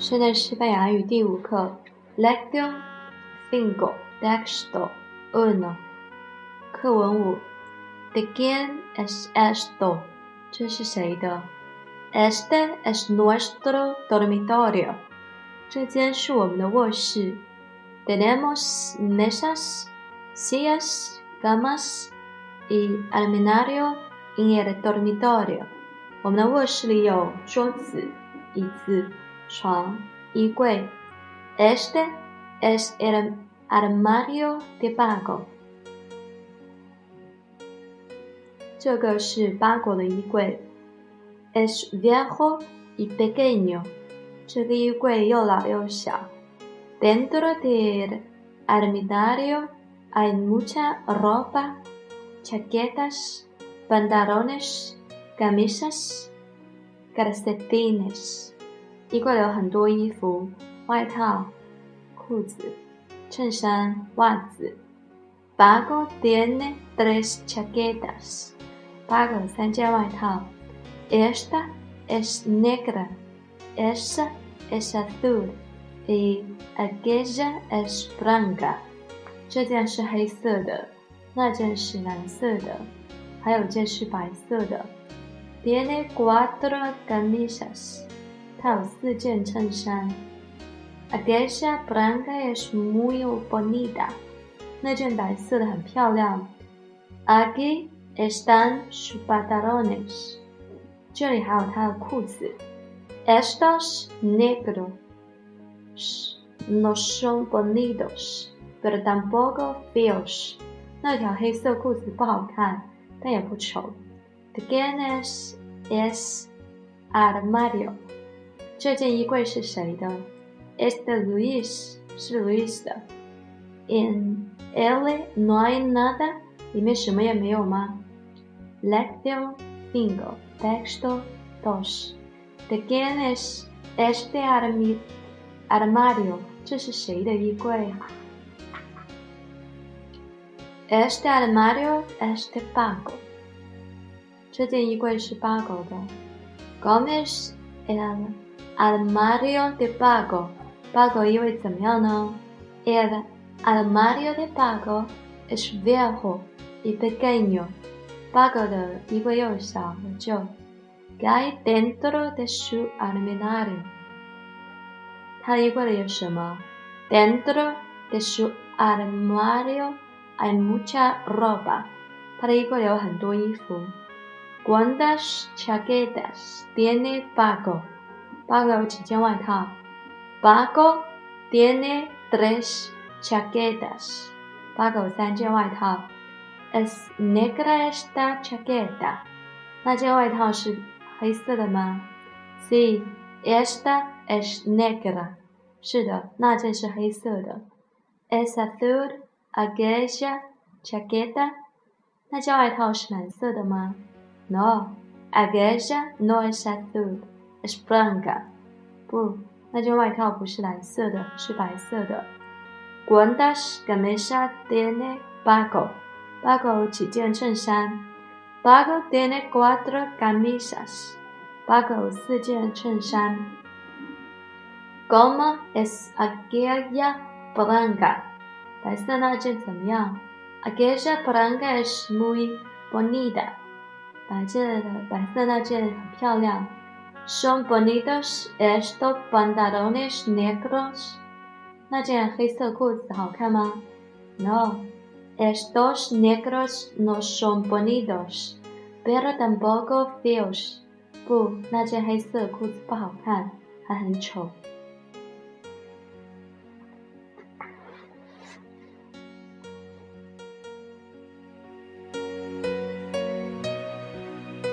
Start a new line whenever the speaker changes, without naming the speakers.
现在西班牙语第五课，Lección cinco, texto uno。课文五，¿De quién es esto？这是谁的？Este es nuestro dormitorio。这间是我们的卧室。Tenemos mesas, sillas, camas y armario en el dormitorio。我们的卧室里有桌子、椅子。床、衣柜。Este es el armario de Pago。这个是巴狗的衣柜。Es viejo y pequeño。这个衣柜又老又小。Dentro del armario hay mucha ropa, chaquetas, pantalones, camisas, calcetines。 衣柜里有很多衣服、外套、裤子、衬衫、袜子。Pago tiene tres chaquetas。八个三件外套。Esta es negra, esa es azul y aquella es blanca。这件是黑色的，那件是蓝色的，还有件是白色的。Tiene cuatro camisas。它有四件衬衫。Aquella blanca es muy bonita。那件白色的很漂亮。Aquí están sus pantalones。这里还有他的裤子。Estos negros no son bonitos, pero tampoco feos。那条黑色裤子不好看，但也不丑。The ganas es armario。这件衣柜是谁的？Este Luis 是 Luis 的。In él no hay nada，里面什么也没有吗？Lección cinco, texto dos. ¿De quién es este armario？这是谁的衣柜？Este armario es de Paco。这件衣柜是八狗的。¿Cómo es el armario de Pago. Pago 因为怎么样呢？El armario de Pago es viejo y pequeño. Pago 的衣柜又小又旧。¿Qué hay dentro de su armario? 他的衣柜里有什么？Dentro de su armario hay mucha ropa. 他的衣柜里有很多衣服。¿Cuántas chaquetas tiene Pago? Pago 有几件外套。Pago tiene tres chaquetas。Pago 有三件外套。Es negra esta chaqueta。那件外套是黑色的吗？Sí, esta es negra。是的，那件是黑色的。Es azul aquella chaqueta。那件外套是蓝色的吗？No, aquella no es azul。Es blanca，不，那件外套不是蓝色的，是白色的。¿Cuántas camisas tiene Paco？Paco 几件衬衫？Paco tiene cuatro camisas。Paco 四件衬衫。¿Cómo es aquella blanca？白色那件怎么样？Aquella blanca es muy bonita。白色的白色那件很漂亮。Son bonitos estos pantalones negros。那件黑色裤子好看吗？No, estos negros no son bonitos, pero tampoco feos。不，那件黑色裤子不好看，还很丑。